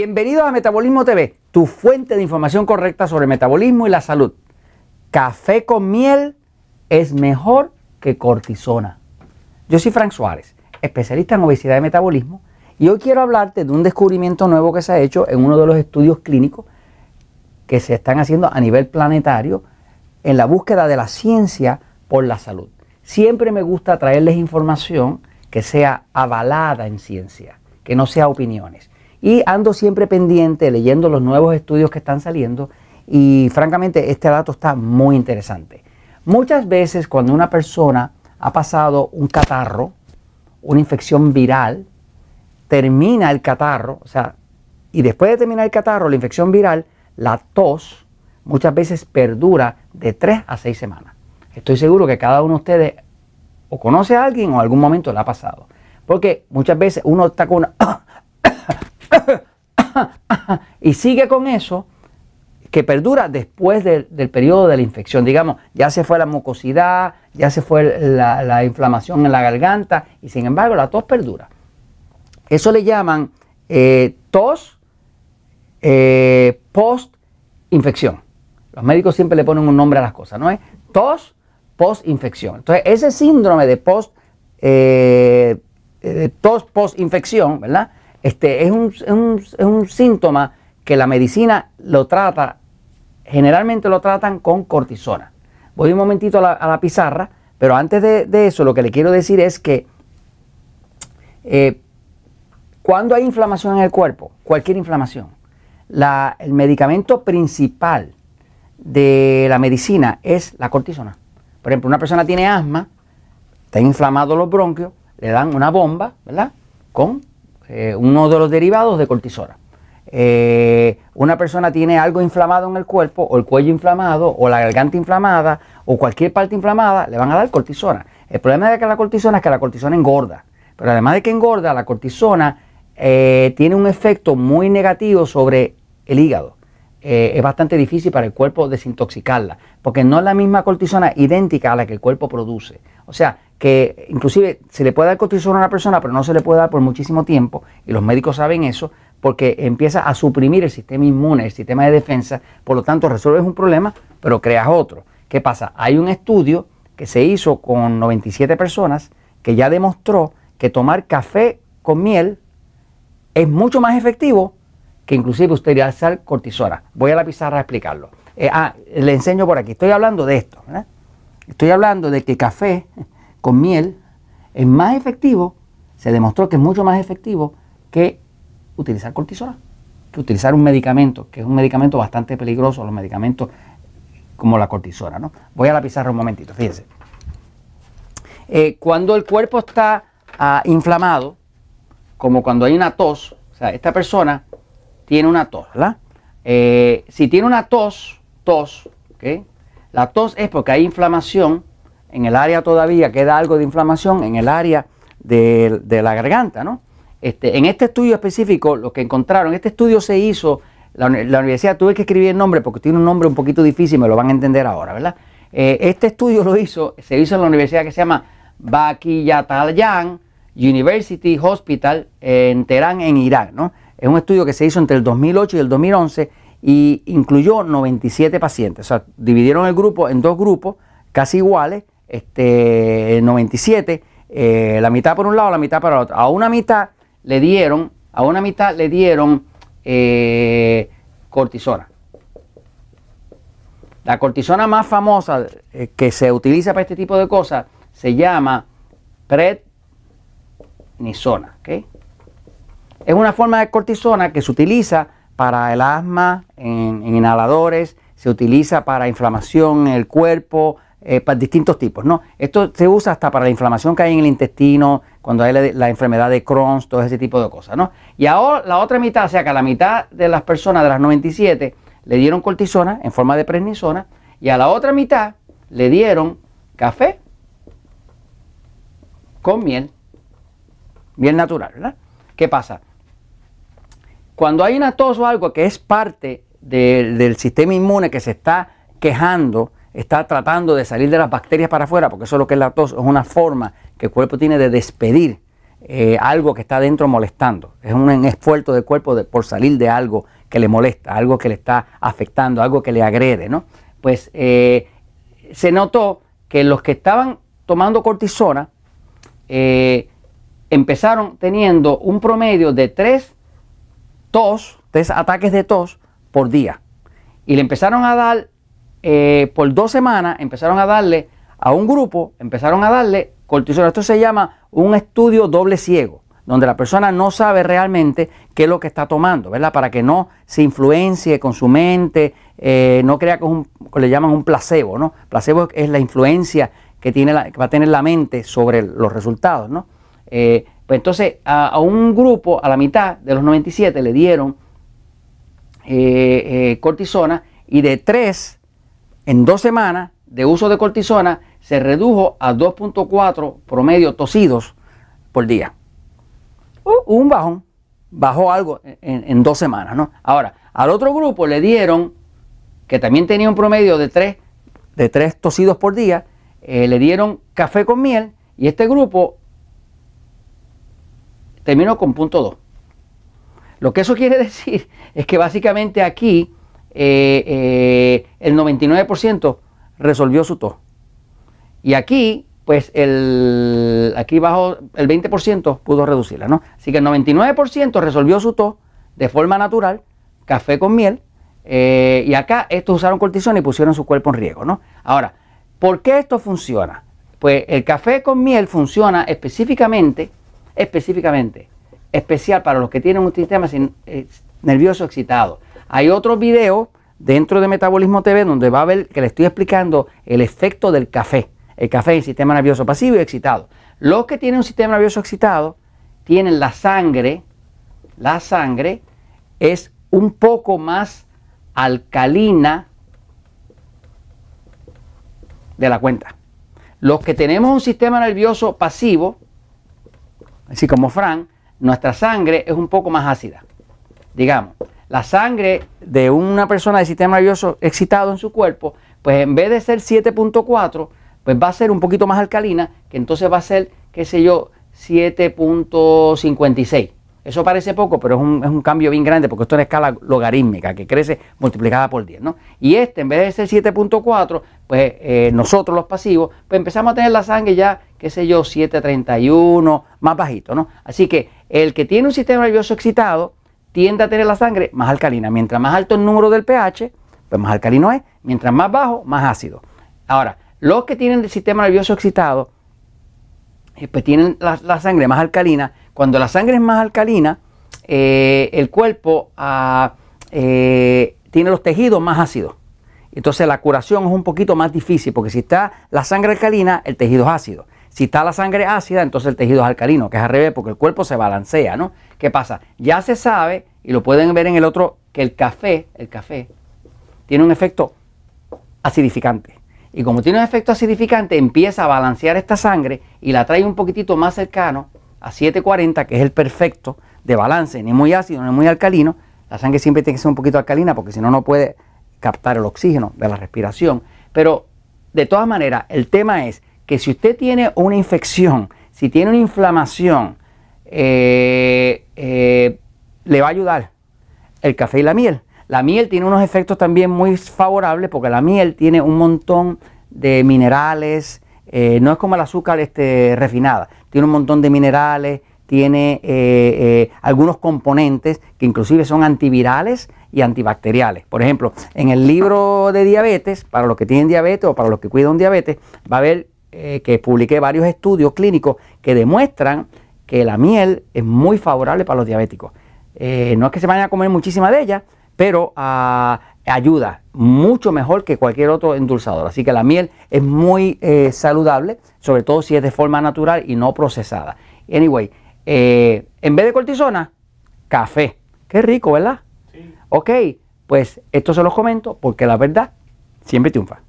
Bienvenidos a Metabolismo TV, tu fuente de información correcta sobre metabolismo y la salud. Café con miel es mejor que cortisona. Yo soy Frank Suárez, especialista en obesidad y metabolismo, y hoy quiero hablarte de un descubrimiento nuevo que se ha hecho en uno de los estudios clínicos que se están haciendo a nivel planetario en la búsqueda de la ciencia por la salud. Siempre me gusta traerles información que sea avalada en ciencia, que no sea opiniones. Y ando siempre pendiente leyendo los nuevos estudios que están saliendo y francamente este dato está muy interesante. Muchas veces cuando una persona ha pasado un catarro, una infección viral, termina el catarro, o sea, y después de terminar el catarro, la infección viral, la tos muchas veces perdura de 3 a 6 semanas. Estoy seguro que cada uno de ustedes o conoce a alguien o en algún momento le ha pasado. Porque muchas veces uno está con una... y sigue con eso que perdura después del, periodo de la infección. Digamos, ya se fue la mucosidad, ya se fue la, inflamación en la garganta y sin embargo la tos perdura. Eso le llaman eh, tos eh, post-infección. Los médicos siempre le ponen un nombre a las cosas, ¿no es? Tos post-infección. Entonces, ese síndrome de eh, tos post-infección, ¿verdad? Este, es, un, síntoma que la medicina lo trata, generalmente lo tratan con cortisona. Voy un momentito a la, pizarra, pero antes de, eso lo que le quiero decir es que eh, cuando hay inflamación en el cuerpo, cualquier inflamación, el medicamento principal de la medicina es la cortisona. Por ejemplo, una persona tiene asma, está inflamado los bronquios, le dan una bomba, ¿verdad? Con eh, uno de los derivados de cortisona. Eh, una persona tiene algo inflamado en el cuerpo, o el cuello inflamado, o la garganta inflamada, o cualquier parte inflamada, le van a dar cortisona. El problema de que la cortisona es que la cortisona engorda. Pero además de que engorda, la cortisona eh, tiene un efecto muy negativo sobre el hígado. es bastante difícil para el cuerpo desintoxicarla, porque no es la misma cortisona idéntica a la que el cuerpo produce. O sea, que inclusive se le puede dar cortisona a una persona, pero no se le puede dar por muchísimo tiempo, y los médicos saben eso, porque empieza a suprimir el sistema inmune, el sistema de defensa, por lo tanto resuelves un problema, pero creas otro. ¿Qué pasa? Hay un estudio que se hizo con 97 personas que ya demostró que tomar café con miel es mucho más efectivo que inclusive utilizar cortisona. Voy a la pizarra a explicarlo. Eh, ah, le enseño por aquí. Estoy hablando de esto. Estoy hablando de que café con miel es más efectivo, se demostró que es mucho más efectivo que utilizar cortisona, que utilizar un medicamento, que es un medicamento bastante peligroso, los medicamentos como la cortisona. ¿no? Voy a la pizarra un momentito, fíjense. Eh, cuando el cuerpo está ah, inflamado, como cuando hay una tos, o sea, esta persona tiene una tos, ¿verdad? Eh, si tiene una tos, tos, ¿ok? La tos es porque hay inflamación en el área todavía queda algo de inflamación en el área de, la garganta, ¿no? Este, en este estudio específico, lo que encontraron, este estudio se hizo, la, universidad, tuve que escribir el nombre porque tiene un nombre un poquito difícil, me lo van a entender ahora, ¿verdad? Eh, este estudio lo hizo, se hizo en la universidad que se llama Bakiyatalayan University Hospital en Teherán, en Irán, ¿no? Es un estudio que se hizo entre el 2008 y el 2011 y incluyó 97 pacientes. O sea, dividieron el grupo en dos grupos casi iguales este, 97, eh, la mitad por un lado, la mitad para el otro. A una mitad le dieron, a una mitad le dieron eh, cortisona. La cortisona más famosa eh, que se utiliza para este tipo de cosas se llama prednisona. ¿okay? Es una forma de cortisona que se utiliza para el asma en, en inhaladores, se utiliza para inflamación en el cuerpo, eh, para distintos tipos. ¿no? Esto se usa hasta para la inflamación que hay en el intestino, cuando hay la, enfermedad de Crohn, todo ese tipo de cosas. ¿no? Y ahora la otra mitad, o sea que a la mitad de las personas de las 97 le dieron cortisona en forma de prednisona y a la otra mitad le dieron café con miel, miel natural. ¿verdad? ¿Qué pasa? Cuando hay una tos o algo que es parte del sistema inmune que se está quejando, está tratando de salir de las bacterias para afuera, porque eso es lo que es la tos, es una forma que el cuerpo tiene de despedir eh, algo que está dentro molestando. Es un esfuerzo del cuerpo por salir de algo que le molesta, algo que le está afectando, algo que le agrede, ¿no? Pues eh, se notó que los que estaban tomando cortisona eh, empezaron teniendo un promedio de tres tos, tres ataques de tos por día. Y le empezaron a dar, por dos semanas, empezaron a darle a un grupo, empezaron a darle cortisona. Esto se llama un estudio doble ciego, donde la persona no sabe realmente qué es lo que está tomando, ¿verdad? Para que no se influencie con su mente, eh, no crea que es un, le llaman un placebo, ¿no? Placebo es la influencia que, tiene la, va a tener la mente sobre los resultados, ¿no? Eh, pues entonces a, un grupo, a la mitad de los 97, le dieron eh, cortisona y de tres en dos semanas de uso de cortisona se redujo a 2.4 promedio tosidos por día. Uh, un bajón, bajó algo en, dos semanas, ¿no? Ahora, al otro grupo le dieron, que también tenía un promedio de 3 de tres tosidos por día, eh, le dieron café con miel y este grupo terminó con punto 2. Lo que eso quiere decir es que básicamente aquí eh, eh, el 99% resolvió su tos. Y aquí, pues el, aquí bajo el 20% pudo reducirla, ¿no? Así que el 99% resolvió su tos de forma natural, café con miel, eh, y acá estos usaron cortisona y pusieron su cuerpo en riesgo, ¿no? Ahora, ¿por qué esto funciona? Pues el café con miel funciona específicamente, específicamente, especial para los que tienen un sistema nervioso excitado. Hay otros videos dentro de Metabolismo TV donde va a ver que le estoy explicando el efecto del café el café el sistema nervioso pasivo y excitado. Los que tienen un sistema nervioso excitado tienen la sangre, la sangre es un poco más alcalina de la cuenta. Los que tenemos un sistema nervioso pasivo, así como Fran, nuestra sangre es un poco más ácida. Digamos, la sangre de una persona de sistema nervioso excitado en su cuerpo, pues en vez de ser 7.4, pues va a ser un poquito más alcalina, que entonces va a ser, qué sé yo, 7.56. Eso parece poco, pero es un, cambio bien grande porque esto es una escala logarítmica que crece multiplicada por 10. ¿no? Y este, en vez de ser 7.4, pues eh, nosotros los pasivos, pues empezamos a tener la sangre ya, qué sé yo, 7.31, más bajito. ¿no? Así que el que tiene un sistema nervioso excitado tiende a tener la sangre más alcalina. Mientras más alto el número del pH, pues más alcalino es. Mientras más bajo, más ácido. Ahora, los que tienen el sistema nervioso excitado, eh, pues tienen la, sangre más alcalina. Cuando la sangre es más alcalina, eh, el cuerpo ah, eh, tiene los tejidos más ácidos. Entonces la curación es un poquito más difícil, porque si está la sangre alcalina, el tejido es ácido. Si está la sangre ácida, entonces el tejido es alcalino, que es al revés, porque el cuerpo se balancea, ¿no? ¿Qué pasa? Ya se sabe, y lo pueden ver en el otro, que el café, el café, tiene un efecto acidificante. Y como tiene un efecto acidificante, empieza a balancear esta sangre y la trae un poquitito más cercano a 740, que es el perfecto de balance, ni muy ácido ni muy alcalino. La sangre siempre tiene que ser un poquito alcalina porque si no, no puede captar el oxígeno de la respiración. Pero de todas maneras, el tema es que si usted tiene una infección, si tiene una inflamación, eh, eh, le va a ayudar el café y la miel. La miel tiene unos efectos también muy favorables porque la miel tiene un montón de minerales, eh, no es como el azúcar este, refinada, tiene un montón de minerales, tiene eh, eh, algunos componentes que inclusive son antivirales y antibacteriales. Por ejemplo, en el libro de diabetes, para los que tienen diabetes o para los que cuidan diabetes, va a ver que publiqué varios estudios clínicos que demuestran que la miel es muy favorable para los diabéticos. No es que se vayan a comer muchísima de ella, pero ah, ayuda mucho mejor que cualquier otro endulzador. Así que la miel es muy eh, saludable, sobre todo si es de forma natural y no procesada. Anyway, eh, en vez de cortisona, café. Qué rico, ¿verdad? Sí. Ok, pues esto se los comento porque la verdad siempre triunfa.